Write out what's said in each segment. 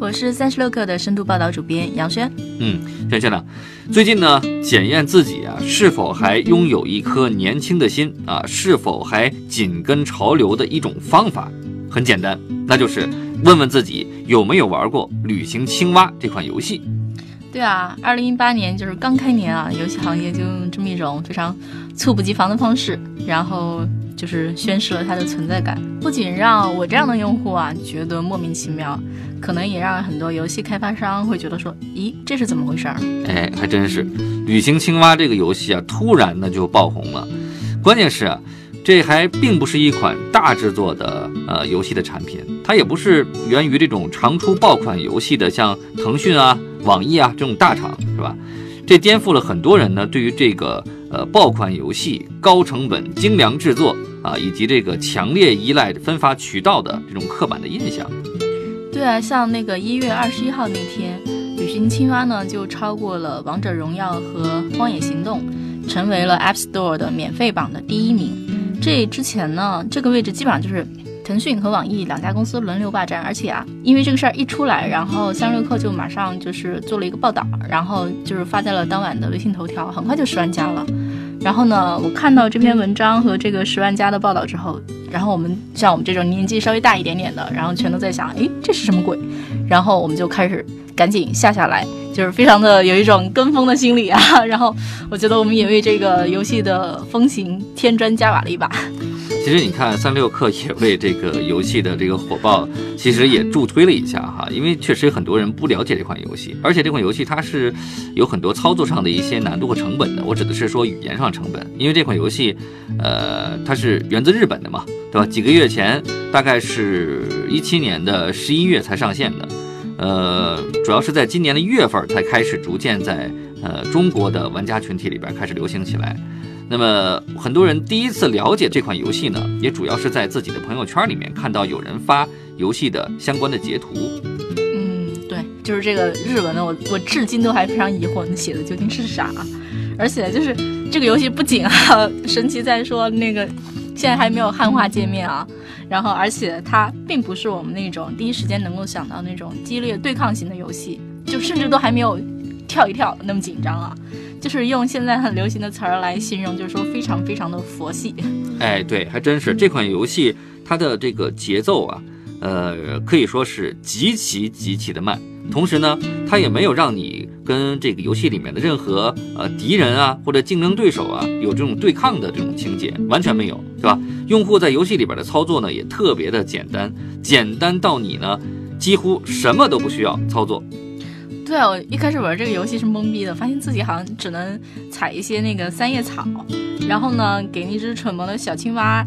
我是三十六氪的深度报道主编杨轩。嗯，轩轩呢，最近呢，检验自己啊是否还拥有一颗年轻的心啊，是否还紧跟潮流的一种方法，很简单，那就是问问自己有没有玩过《旅行青蛙》这款游戏。对啊，二零一八年就是刚开年啊，游戏行业就用这么一种非常猝不及防的方式，然后。就是宣示了它的存在感，不仅让我这样的用户啊觉得莫名其妙，可能也让很多游戏开发商会觉得说，咦，这是怎么回事儿？哎，还真是，旅行青蛙这个游戏啊，突然呢就爆红了。关键是啊，这还并不是一款大制作的呃游戏的产品，它也不是源于这种常出爆款游戏的，像腾讯啊、网易啊这种大厂，是吧？这颠覆了很多人呢对于这个呃爆款游戏、高成本、精良制作。啊，以及这个强烈依赖分发渠道的这种刻板的印象。对啊，像那个一月二十一号那天，旅行青蛙呢就超过了王者荣耀和荒野行动，成为了 App Store 的免费榜的第一名。这之前呢，这个位置基本上就是腾讯和网易两家公司轮流霸占。而且啊，因为这个事儿一出来，然后三十六氪就马上就是做了一个报道，然后就是发在了当晚的微信头条，很快就十万加了。然后呢，我看到这篇文章和这个十万加的报道之后，然后我们像我们这种年纪稍微大一点点的，然后全都在想，哎，这是什么鬼？然后我们就开始赶紧下下来，就是非常的有一种跟风的心理啊。然后我觉得我们也为这个游戏的风行添砖加瓦了一把。其实你看，三六氪也为这个游戏的这个火爆，其实也助推了一下哈。因为确实很多人不了解这款游戏，而且这款游戏它是有很多操作上的一些难度和成本的。我指的是说语言上成本，因为这款游戏，呃，它是源自日本的嘛，对吧？几个月前，大概是一七年的十一月才上线的，呃，主要是在今年的一月份才开始逐渐在呃中国的玩家群体里边开始流行起来。那么很多人第一次了解这款游戏呢，也主要是在自己的朋友圈里面看到有人发游戏的相关的截图。嗯，对，就是这个日文呢，我我至今都还非常疑惑，那写的究竟是啥？而且就是这个游戏不仅啊神奇在说那个现在还没有汉化界面啊，然后而且它并不是我们那种第一时间能够想到那种激烈对抗型的游戏，就甚至都还没有跳一跳那么紧张啊。就是用现在很流行的词儿来形容，就是说非常非常的佛系。哎，对，还真是这款游戏它的这个节奏啊，呃，可以说是极其极其的慢。同时呢，它也没有让你跟这个游戏里面的任何呃敌人啊或者竞争对手啊有这种对抗的这种情节，完全没有，是吧？用户在游戏里边的操作呢也特别的简单，简单到你呢几乎什么都不需要操作。对啊，我一开始玩这个游戏是懵逼的，发现自己好像只能采一些那个三叶草，然后呢，给那只蠢萌的小青蛙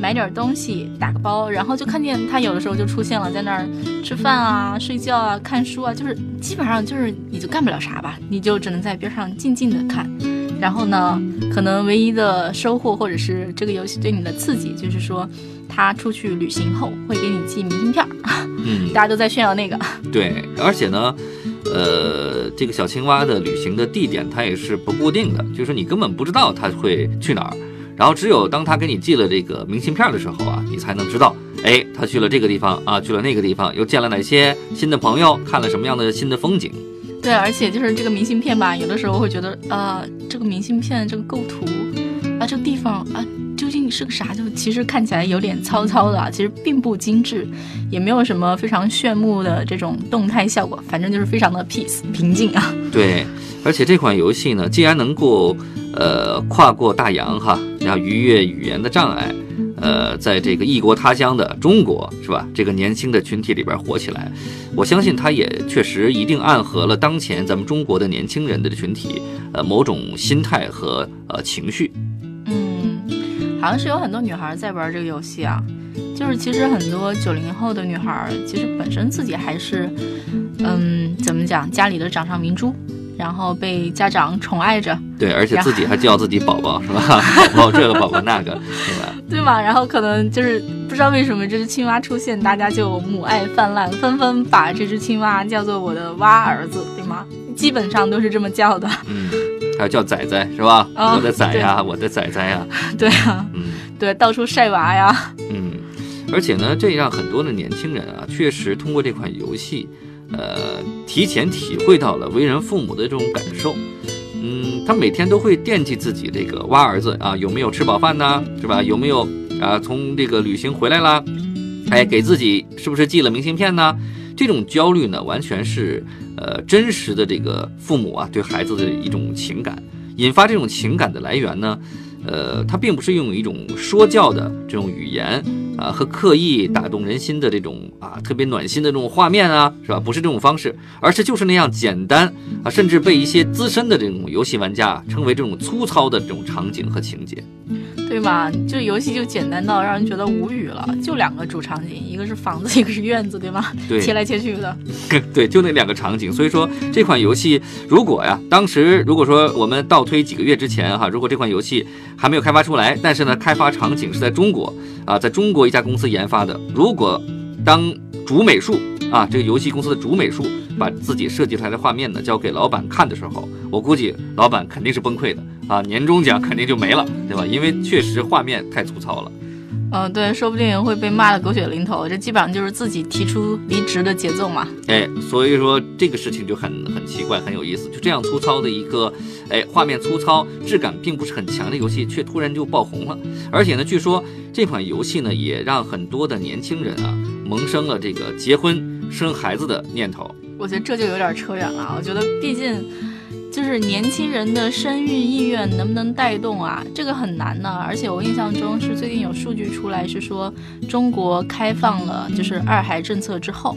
买点东西，打个包，然后就看见它有的时候就出现了，在那儿吃饭啊、睡觉啊、看书啊，就是基本上就是你就干不了啥吧，你就只能在边上静静的看。然后呢，可能唯一的收获或者是这个游戏对你的刺激，就是说他出去旅行后会给你寄明信片，嗯，大家都在炫耀那个。对，而且呢。呃，这个小青蛙的旅行的地点它也是不固定的，就是你根本不知道它会去哪儿，然后只有当他给你寄了这个明信片的时候啊，你才能知道，哎，他去了这个地方啊，去了那个地方，又见了哪些新的朋友，看了什么样的新的风景。对，而且就是这个明信片吧，有的时候会觉得，呃，这个明信片这个构图啊，这个地方啊。究竟是个啥？就其实看起来有点糙糙的，其实并不精致，也没有什么非常炫目的这种动态效果，反正就是非常的 peace 平静啊。对，而且这款游戏呢，既然能够呃跨过大洋哈，然后逾越语言的障碍，呃，在这个异国他乡的中国是吧？这个年轻的群体里边火起来，我相信它也确实一定暗合了当前咱们中国的年轻人的群体呃某种心态和呃情绪。好像是有很多女孩在玩这个游戏啊，就是其实很多九零后的女孩，其实本身自己还是，嗯，怎么讲，家里的掌上明珠，然后被家长宠爱着，对，而且自己还叫自己宝宝，是吧？宝宝这个，宝宝那个，对吧？对嘛？然后可能就是不知道为什么这只青蛙出现，大家就母爱泛滥，纷纷把这只青蛙叫做我的蛙儿子，对吗？基本上都是这么叫的。嗯，还有叫仔仔是吧？我的仔呀，我的仔仔呀。对啊，嗯，对，到处晒娃呀。嗯，而且呢，这让很多的年轻人啊，确实通过这款游戏。呃，提前体会到了为人父母的这种感受，嗯，他每天都会惦记自己这个蛙儿子啊，有没有吃饱饭呢？是吧？有没有啊？从这个旅行回来啦？哎，给自己是不是寄了明信片呢？这种焦虑呢，完全是呃真实的这个父母啊对孩子的一种情感，引发这种情感的来源呢，呃，它并不是用一种说教的这种语言。啊，和刻意打动人心的这种啊，特别暖心的这种画面啊，是吧？不是这种方式，而是就是那样简单啊，甚至被一些资深的这种游戏玩家称为这种粗糙的这种场景和情节。对吧？这游戏就简单到让人觉得无语了，就两个主场景，一个是房子，一个是院子，对吗？对，切来切去的。对，就那两个场景。所以说这款游戏，如果呀，当时如果说我们倒推几个月之前哈，如果这款游戏还没有开发出来，但是呢，开发场景是在中国啊，在中国一家公司研发的，如果当主美术啊，这个游戏公司的主美术。把自己设计出来的画面呢交给老板看的时候，我估计老板肯定是崩溃的啊，年终奖肯定就没了，对吧？因为确实画面太粗糙了。嗯，对，说不定会被骂的狗血淋头。这基本上就是自己提出离职的节奏嘛。哎，所以说这个事情就很很奇怪，很有意思。就这样粗糙的一个，哎，画面粗糙，质感并不是很强的游戏，却突然就爆红了。而且呢，据说这款游戏呢，也让很多的年轻人啊萌生了这个结婚生孩子的念头。我觉得这就有点扯远了。我觉得，毕竟就是年轻人的生育意愿能不能带动啊，这个很难呢。而且我印象中是最近有数据出来，是说中国开放了就是二孩政策之后。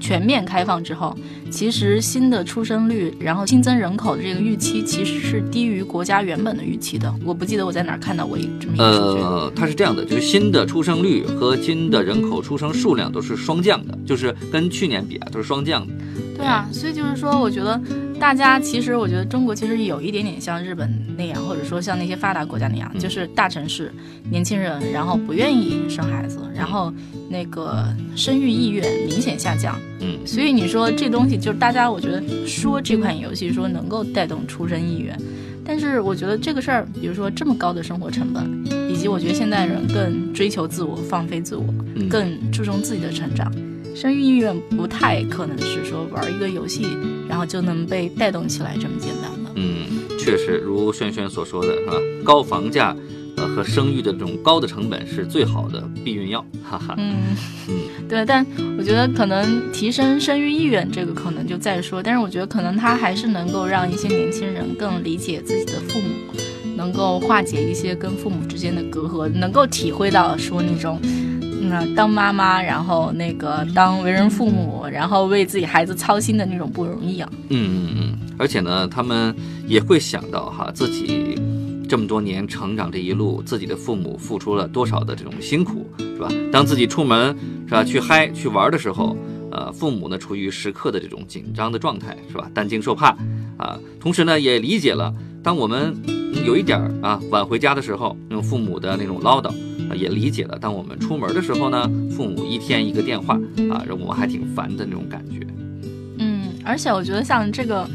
全面开放之后，其实新的出生率，然后新增人口的这个预期，其实是低于国家原本的预期的。我不记得我在哪儿看到过一这么一个数据。呃，它是这样的，就是新的出生率和新的人口出生数量都是双降的，就是跟去年比啊都是双降的。对啊，所以就是说，我觉得大家其实，我觉得中国其实有一点点像日本那样，或者说像那些发达国家那样，就是大城市年轻人，然后不愿意生孩子，然后那个生育意愿明显下降。嗯，所以你说这东西就是大家，我觉得说这款游戏说能够带动出生意愿，但是我觉得这个事儿，比如说这么高的生活成本，以及我觉得现代人更追求自我、放飞自我，更注重自己的成长。生育意愿不太可能是说玩一个游戏，然后就能被带动起来这么简单的。嗯，确实，如轩轩所说的，是吧？高房价，呃，和生育的这种高的成本是最好的避孕药。哈哈。嗯嗯，对，但我觉得可能提升生育意愿这个可能就再说，但是我觉得可能它还是能够让一些年轻人更理解自己的父母，能够化解一些跟父母之间的隔阂，能够体会到说那种。那当妈妈，然后那个当为人父母，然后为自己孩子操心的那种不容易啊。嗯嗯嗯，而且呢，他们也会想到哈，自己这么多年成长这一路，自己的父母付出了多少的这种辛苦，是吧？当自己出门是吧去嗨去玩的时候，呃，父母呢处于时刻的这种紧张的状态，是吧？担惊受怕啊。同时呢，也理解了当我们有一点啊晚回家的时候，那种父母的那种唠叨。啊，也理解了。当我们出门的时候呢，父母一天一个电话啊，让我们还挺烦的那种感觉。嗯，而且我觉得像这个，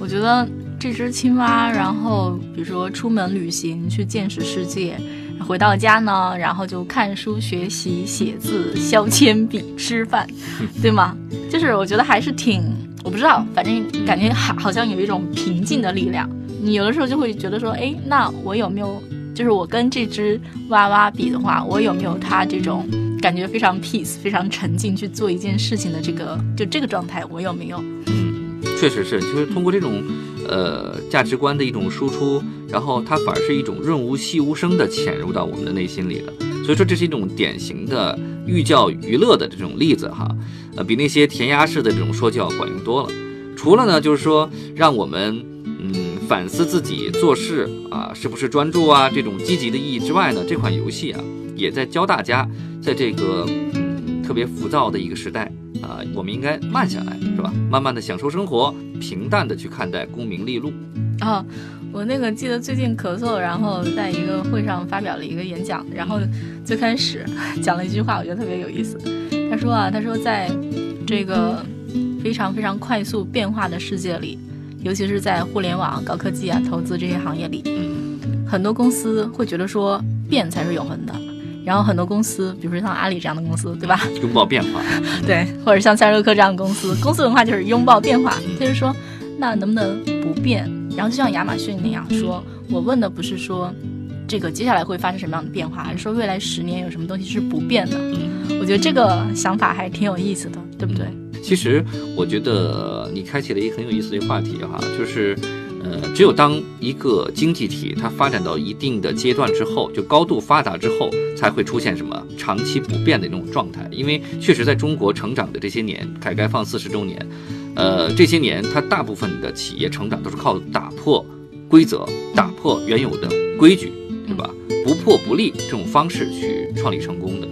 我觉得这只青蛙，然后比如说出门旅行去见识世界，回到家呢，然后就看书学习、写字、削铅笔、吃饭，对吗？就是我觉得还是挺，我不知道，反正感觉好好像有一种平静的力量。你有的时候就会觉得说，哎，那我有没有？就是我跟这只娃娃比的话，我有没有它这种感觉非常 peace、非常沉浸去做一件事情的这个就这个状态，我有没有？嗯，确实是，就是通过这种呃价值观的一种输出，然后它反而是一种润物细无声的潜入到我们的内心里了。所以说这是一种典型的寓教于乐的这种例子哈，呃，比那些填鸭式的这种说教管用多了。除了呢，就是说让我们。嗯反思自己做事啊，是不是专注啊？这种积极的意义之外呢，这款游戏啊，也在教大家，在这个嗯特别浮躁的一个时代啊，我们应该慢下来，是吧？慢慢的享受生活，平淡的去看待功名利禄。哦，我那个记得最近咳嗽，然后在一个会上发表了一个演讲，然后最开始讲了一句话，我觉得特别有意思。他说啊，他说在这个非常非常快速变化的世界里，尤其是在互联网、高科技啊、投资这些行业里，很多公司会觉得说变才是永恒的。然后很多公司，比如说像阿里这样的公司，对吧？拥抱变化。对，或者像三十六氪这样的公司，公司文化就是拥抱变化，就是说，那能不能不变？然后就像亚马逊那样说，我问的不是说这个接下来会发生什么样的变化，而是说未来十年有什么东西是不变的。我觉得这个想法还挺有意思的，对不对？其实我觉得你开启了一个很有意思的话题哈，就是。呃，只有当一个经济体它发展到一定的阶段之后，就高度发达之后，才会出现什么长期不变的那种状态。因为确实在中国成长的这些年，改革开放四十周年，呃，这些年它大部分的企业成长都是靠打破规则、打破原有的规矩，对吧？不破不立这种方式去创立成功的。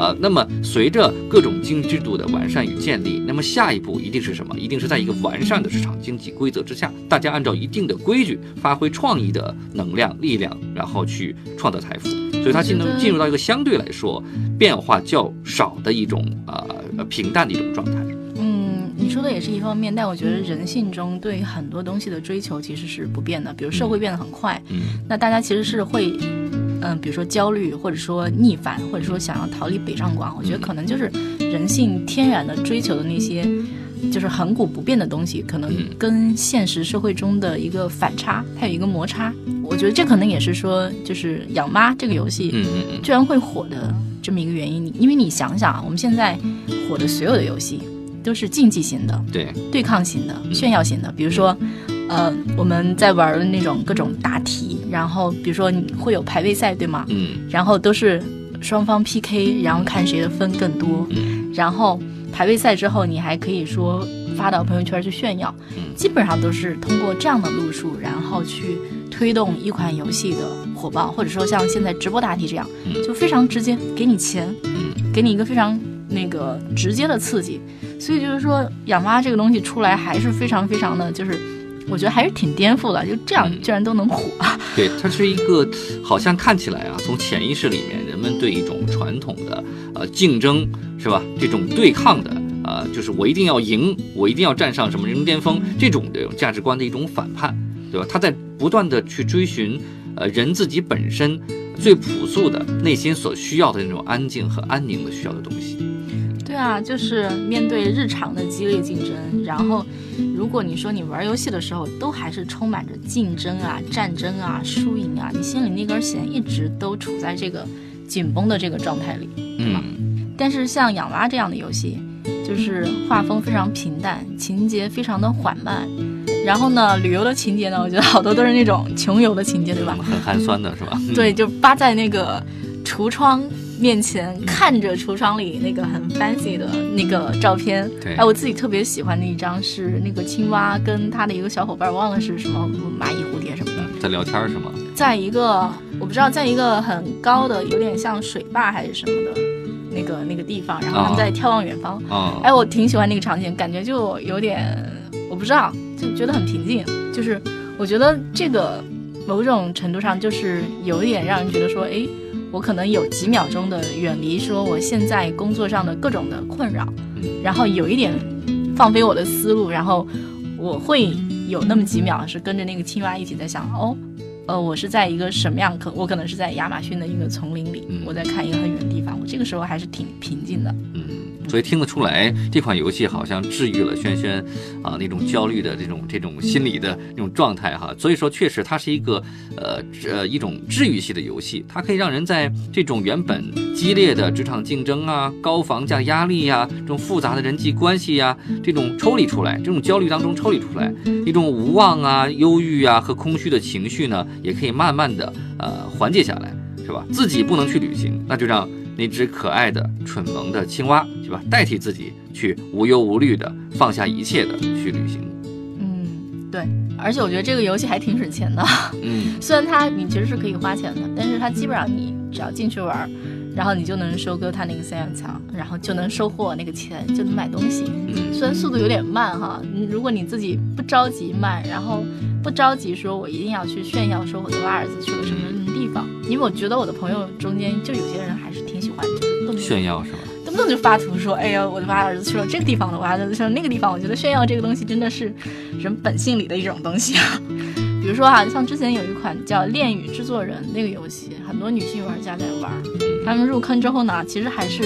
啊，那么随着各种经济制度的完善与建立，那么下一步一定是什么？一定是在一个完善的市场经济规则之下，大家按照一定的规矩，发挥创意的能量、力量，然后去创造财富。所以它进入进入到一个相对来说变化较少的一种啊平淡的一种状态。嗯，你说的也是一方面，但我觉得人性中对很多东西的追求其实是不变的。比如社会变得很快，嗯，那大家其实是会。嗯，比如说焦虑，或者说逆反，或者说想要逃离北上广，我觉得可能就是人性天然的追求的那些，就是恒古不变的东西，可能跟现实社会中的一个反差，它有一个摩擦。我觉得这可能也是说，就是养妈这个游戏，居然会火的这么一个原因。因为你想想，我们现在火的所有的游戏都是竞技型的，对，对抗型的，炫耀型的，比如说。呃，我们在玩的那种各种答题，然后比如说你会有排位赛，对吗？嗯。然后都是双方 PK，然后看谁的分更多。嗯。然后排位赛之后，你还可以说发到朋友圈去炫耀。嗯。基本上都是通过这样的路数，然后去推动一款游戏的火爆，或者说像现在直播答题这样，就非常直接，给你钱，嗯给你一个非常那个直接的刺激。所以就是说，养蛙这个东西出来还是非常非常的就是。我觉得还是挺颠覆的，就这样居然都能火。对，它是一个好像看起来啊，从潜意识里面，人们对一种传统的呃竞争是吧，这种对抗的呃，就是我一定要赢，我一定要站上什么人生巅峰这种的价值观的一种反叛，对吧？他在不断的去追寻呃人自己本身最朴素的内心所需要的那种安静和安宁的需要的东西。对啊，就是面对日常的激烈竞争，然后。如果你说你玩游戏的时候都还是充满着竞争啊、战争啊、输赢啊，你心里那根弦一直都处在这个紧绷的这个状态里，对吧？但是像养蛙这样的游戏，就是画风非常平淡，情节非常的缓慢，然后呢，旅游的情节呢，我觉得好多都是那种穷游的情节，对吧？很寒酸的是吧？对，就扒在那个橱窗。面前看着橱窗里那个很 fancy 的那个照片，哎，我自己特别喜欢的一张是那个青蛙跟他的一个小伙伴，忘了是什么蚂蚁、蝴蝶什么的，在聊天是吗？在一个我不知道，在一个很高的，有点像水坝还是什么的那个那个地方，然后他们在眺望远方。哎，我挺喜欢那个场景，感觉就有点我不知道，就觉得很平静。就是我觉得这个某种程度上就是有一点让人觉得说，哎。我可能有几秒钟的远离，说我现在工作上的各种的困扰，然后有一点放飞我的思路，然后我会有那么几秒是跟着那个青蛙一起在想，哦，呃，我是在一个什么样？可我可能是在亚马逊的一个丛林里，我在看一个很远的方，我这个时候还是挺平静的。嗯。所以听得出来，这款游戏好像治愈了轩轩啊那种焦虑的这种这种心理的那种状态哈。所以说，确实它是一个呃呃一种治愈系的游戏，它可以让人在这种原本激烈的职场竞争啊、高房价压力呀、这种复杂的人际关系呀，这种抽离出来，这种焦虑当中抽离出来，一种无望啊、忧郁啊和空虚的情绪呢，也可以慢慢的呃缓解下来，是吧？自己不能去旅行，那就让。那只可爱的、蠢萌的青蛙，是吧？代替自己去无忧无虑的放下一切的去旅行。嗯，对。而且我觉得这个游戏还挺省钱的。嗯，虽然它你其实是可以花钱的，但是它基本上你只要进去玩，然后你就能收割他那个三叶草，然后就能收获那个钱，就能买东西。嗯虽然速度有点慢哈，如果你自己不着急卖，然后不着急说我一定要去炫耀说我的蛙儿子去了什么什么地方，因为我觉得我的朋友中间就有些人还是挺喜欢就是动不动炫耀是吧？动不动就发图说，哎呀，我的蛙儿子去了这个地方，我的蛙儿子去了那个地方。我觉得炫耀这个东西真的是人本性里的一种东西啊。比如说哈、像之前有一款叫《恋与制作人》那个游戏，很多女性玩家在玩，他们入坑之后呢，其实还是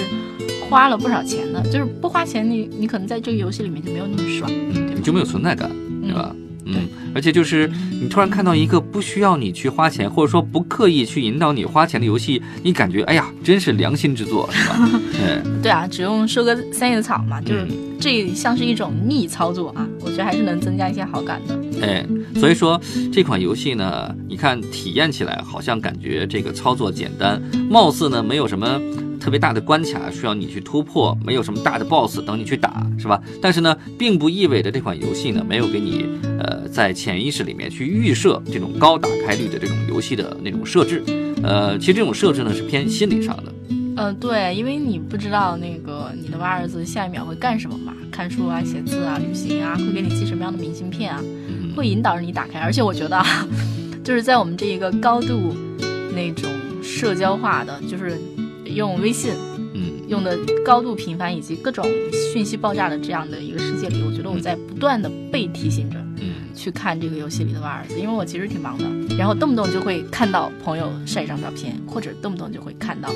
花了不少钱的。就是不花钱你，你可能在这个游戏里面就没有那么爽？你就没有存在感，对吧？对嗯，而且就是你突然看到一个不需要你去花钱，或者说不刻意去引导你花钱的游戏，你感觉哎呀，真是良心之作，是吧？对，对啊，只用收割三叶草嘛，就是嗯这像是一种逆操作啊，我觉得还是能增加一些好感的。哎，所以说这款游戏呢，你看体验起来好像感觉这个操作简单，貌似呢没有什么特别大的关卡需要你去突破，没有什么大的 BOSS 等你去打，是吧？但是呢，并不意味着这款游戏呢没有给你呃在潜意识里面去预设这种高打开率的这种游戏的那种设置。呃，其实这种设置呢是偏心理上的。嗯、对，因为你不知道那个你的蛙儿子下一秒会干什么嘛，看书啊、写字啊、旅行啊，会给你寄什么样的明信片啊，会引导着你打开。而且我觉得啊，就是在我们这一个高度那种社交化的，就是用微信嗯用的高度频繁以及各种讯息爆炸的这样的一个世界里，我觉得我在不断的被提醒着。嗯去看这个游戏里的蛙儿子，因为我其实挺忙的，然后动不动就会看到朋友晒一张照片，或者动不动就会看到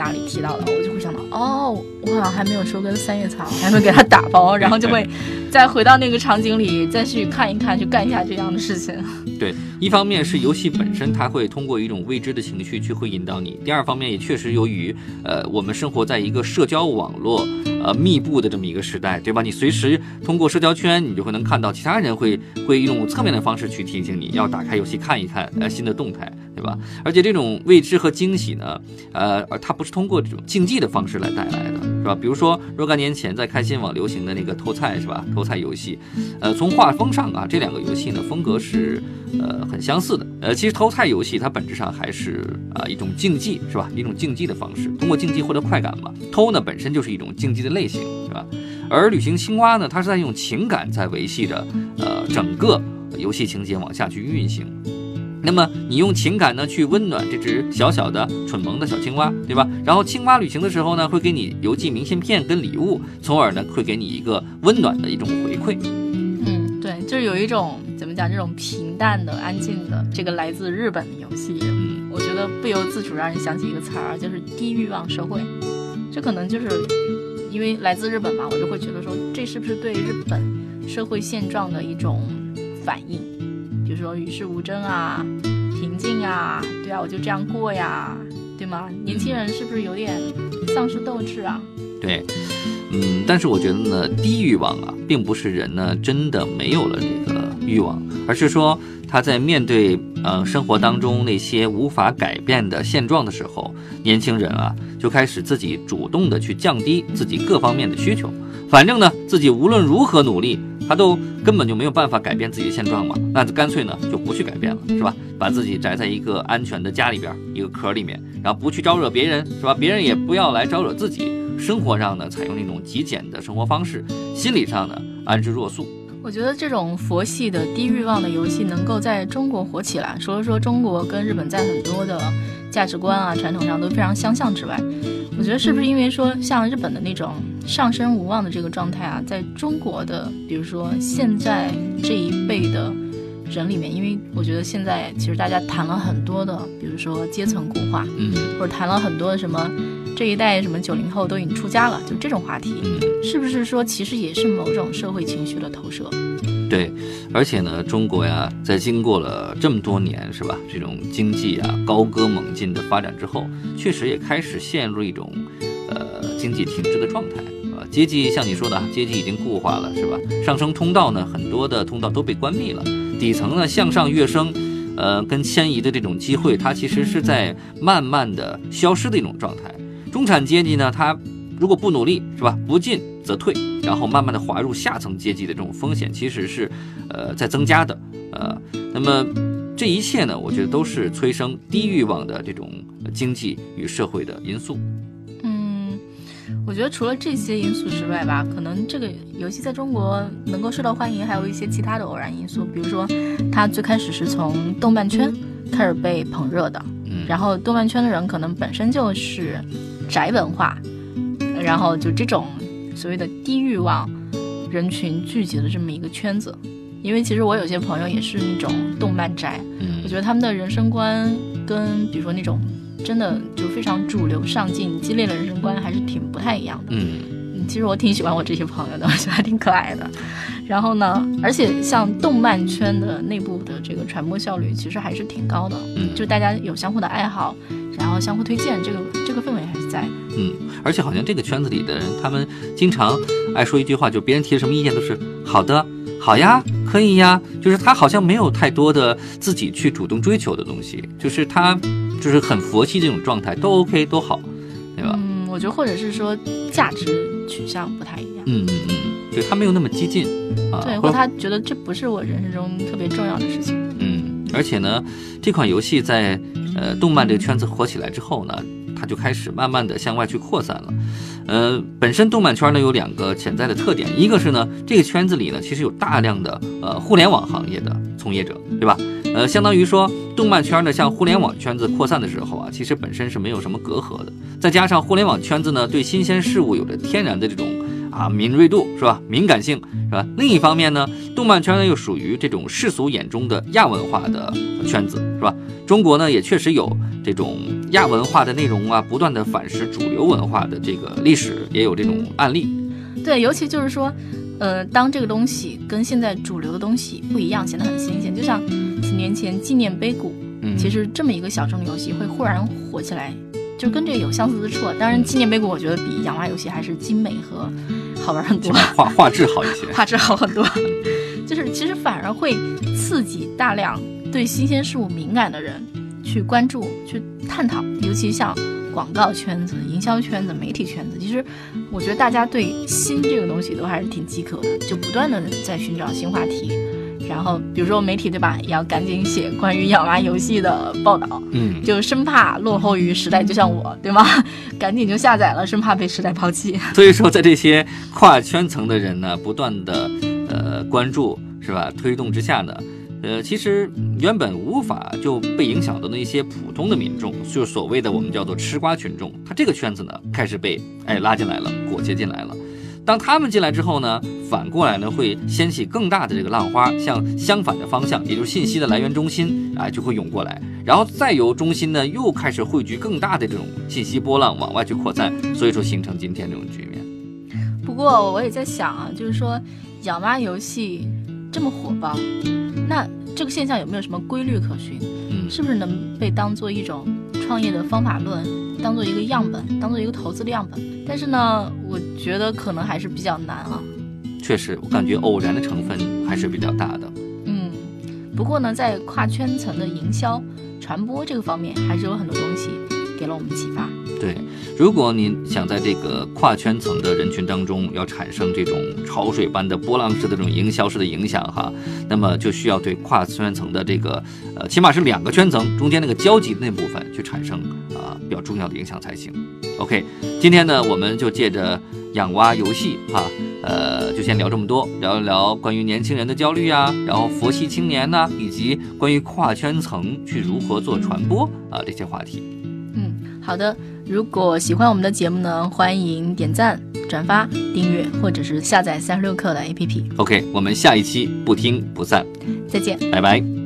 哪里提到了，我就会想到，哦，我好像还没有收根三叶草，还没给它打包，然后就会 再回到那个场景里，再去看一看，去干一下这样的事情。对，一方面是游戏本身它会通过一种未知的情绪去会引导你，第二方面也确实由于呃我们生活在一个社交网络呃密布的这么一个时代，对吧？你随时通过社交圈，你就会能看到其他人会会用侧面的方式去提醒你要打开游戏看一看呃新的动态，对吧？而且这种未知和惊喜呢，呃，而它不是通过这种竞技的方式来带来的，是吧？比如说若干年前在开心网流行的那个偷菜，是吧？偷菜游戏，呃，从画风上啊，这两个游戏呢风格是呃很相似的。呃，其实偷菜游戏它本质上还是啊、一种竞技，是吧？一种竞技的方式，通过竞技获得快感嘛。偷呢本身就是一种竞技的类型，是吧？而旅行青蛙呢，它是在用情感在维系着呃整个游戏情节往下去运行。那么你用情感呢去温暖这只小小的蠢萌的小青蛙，对吧？然后青蛙旅行的时候呢，会给你邮寄明信片跟礼物，从而呢会给你一个温暖的一种回馈。嗯，对，就是有一种怎么讲，这种平淡的、安静的，这个来自日本的游戏，嗯我觉得不由自主让人想起一个词儿，就是低欲望社会。这可能就是因为来自日本嘛，我就会觉得说，这是不是对日本社会现状的一种反应？比如说与世无争啊，平静啊，对啊，我就这样过呀，对吗？年轻人是不是有点丧失斗志啊？对，嗯，但是我觉得呢，低欲望啊，并不是人呢真的没有了这个欲望，而是说他在面对呃生活当中那些无法改变的现状的时候，年轻人啊就开始自己主动的去降低自己各方面的需求。反正呢，自己无论如何努力，他都根本就没有办法改变自己的现状嘛，那就干脆呢就不去改变了，是吧？把自己宅在一个安全的家里边，一个壳里面，然后不去招惹别人，是吧？别人也不要来招惹自己。生活上呢，采用那种极简的生活方式；心理上呢，安之若素。我觉得这种佛系的低欲望的游戏能够在中国火起来，除了说中国跟日本在很多的价值观啊、传统上都非常相像之外，我觉得是不是因为说像日本的那种上升无望的这个状态啊，在中国的比如说现在这一辈的人里面，因为我觉得现在其实大家谈了很多的，比如说阶层固化，嗯。或者谈了很多的什么这一代什么九零后都已经出家了，就这种话题，嗯，是不是说其实也是某种社会情绪的投射？对。而且呢，中国呀，在经过了这么多年，是吧？这种经济啊高歌猛进的发展之后，确实也开始陷入一种呃经济停滞的状态。啊，阶级像你说的啊，阶级已经固化了，是吧？上升通道呢，很多的通道都被关闭了，底层呢向上跃升，呃，跟迁移的这种机会，它其实是在慢慢的消失的一种状态。中产阶级呢，他如果不努力，是吧？不进则退，然后慢慢的滑入下层阶级的这种风险，其实是呃在增加的。呃，那么这一切呢，我觉得都是催生低欲望的这种经济与社会的因素。我觉得除了这些因素之外吧，可能这个游戏在中国能够受到欢迎，还有一些其他的偶然因素，比如说它最开始是从动漫圈开始被捧热的，嗯，然后动漫圈的人可能本身就是宅文化，然后就这种所谓的低欲望人群聚集的这么一个圈子。因为其实我有些朋友也是那种动漫宅，嗯我觉得他们的人生观跟比如说那种真的就非常主流、上进、激烈的人生观还是挺不太一样的。嗯嗯，其实我挺喜欢我这些朋友的，我觉得还挺可爱的。然后呢，而且像动漫圈的内部的这个传播效率，其实还是挺高的。嗯就大家有相互的爱好，然后相互推荐，这个这个氛围。嗯，而且好像这个圈子里的人，他们经常爱说一句话，就别人提什么意见都是好的，好呀，可以呀，就是他好像没有太多的自己去主动追求的东西，就是他就是很佛系这种状态，都 OK 都好，对吧？嗯，我觉得或者是说价值取向不太一样。嗯嗯嗯，对他没有那么激进啊，对，或他觉得这不是我人生中特别重要的事情。嗯，而且呢，这款游戏在呃动漫这个圈子火起来之后呢，它就开始慢慢的向外去扩散了。呃，本身动漫圈呢有两个潜在的特点，一个是呢，这个圈子里呢其实有大量的呃互联网行业的从业者，对吧？呃，相当于说动漫圈呢向互联网圈子扩散的时候啊，其实本身是没有什么隔阂的。再加上互联网圈子呢对新鲜事物有着天然的这种啊敏锐度，是吧？敏感性，是吧？另一方面呢，动漫圈呢又属于这种世俗眼中的亚文化的圈子，是吧？中国呢也确实有这种亚文化的内容啊，不断的反噬主流文化的这个历史，也有这种案例。对，尤其就是说，呃，当这个东西跟现在主流的东西不一样，显得很新鲜。就像几年前纪念碑谷，嗯，其实这么一个小众游戏会忽然火起来，就跟这个有相似之处。当然，纪念碑谷我觉得比养蛙游戏还是精美和好玩很多，画画质好一些。画质好很多。就是其实反而会刺激大量对新鲜事物敏感的人去关注、去探讨，尤其像广告圈子、营销圈子、媒体圈子，其实我觉得大家对新这个东西都还是挺饥渴的，就不断的在寻找新话题。然后，比如说媒体对吧，也要赶紧写关于养娃游戏的报道，嗯，就生怕落后于时代，就像我对吗？赶紧就下载了，生怕被时代抛弃。所以说，在这些跨圈层的人呢，不断的呃关注是吧，推动之下呢，呃，其实原本无法就被影响到的一些普通的民众，就是所谓的我们叫做吃瓜群众，他这个圈子呢开始被哎拉进来了，裹挟进来了。当他们进来之后呢，反过来呢会掀起更大的这个浪花，向相反的方向，也就是信息的来源中心啊就会涌过来，然后再由中心呢又开始汇聚更大的这种信息波浪往外去扩散，所以说形成今天这种局面。不过我也在想啊，就是说养蛙游戏这么火爆，那这个现象有没有什么规律可循？嗯，是不是能被当做一种创业的方法论，当做一个样本，当做一个投资的样本？但是呢，我觉得可能还是比较难啊。确实，我感觉偶然的成分还是比较大的。嗯，不过呢，在跨圈层的营销、传播这个方面，还是有很多东西给了我们启发。对，如果你想在这个跨圈层的人群当中要产生这种潮水般的波浪式的这种营销式的影响哈，那么就需要对跨圈层的这个呃，起码是两个圈层中间那个交集的那部分去产生啊、比较重要的影响才行。OK，今天呢，我们就借着养蛙游戏哈、呃，就先聊这么多，聊一聊关于年轻人的焦虑啊，然后佛系青年呐、以及关于跨圈层去如何做传播啊这些话题。嗯，好的。如果喜欢我们的节目呢，欢迎点赞、转发、订阅，或者是下载三十六课的 APP。OK，我们下一期不听不散，再见。拜拜。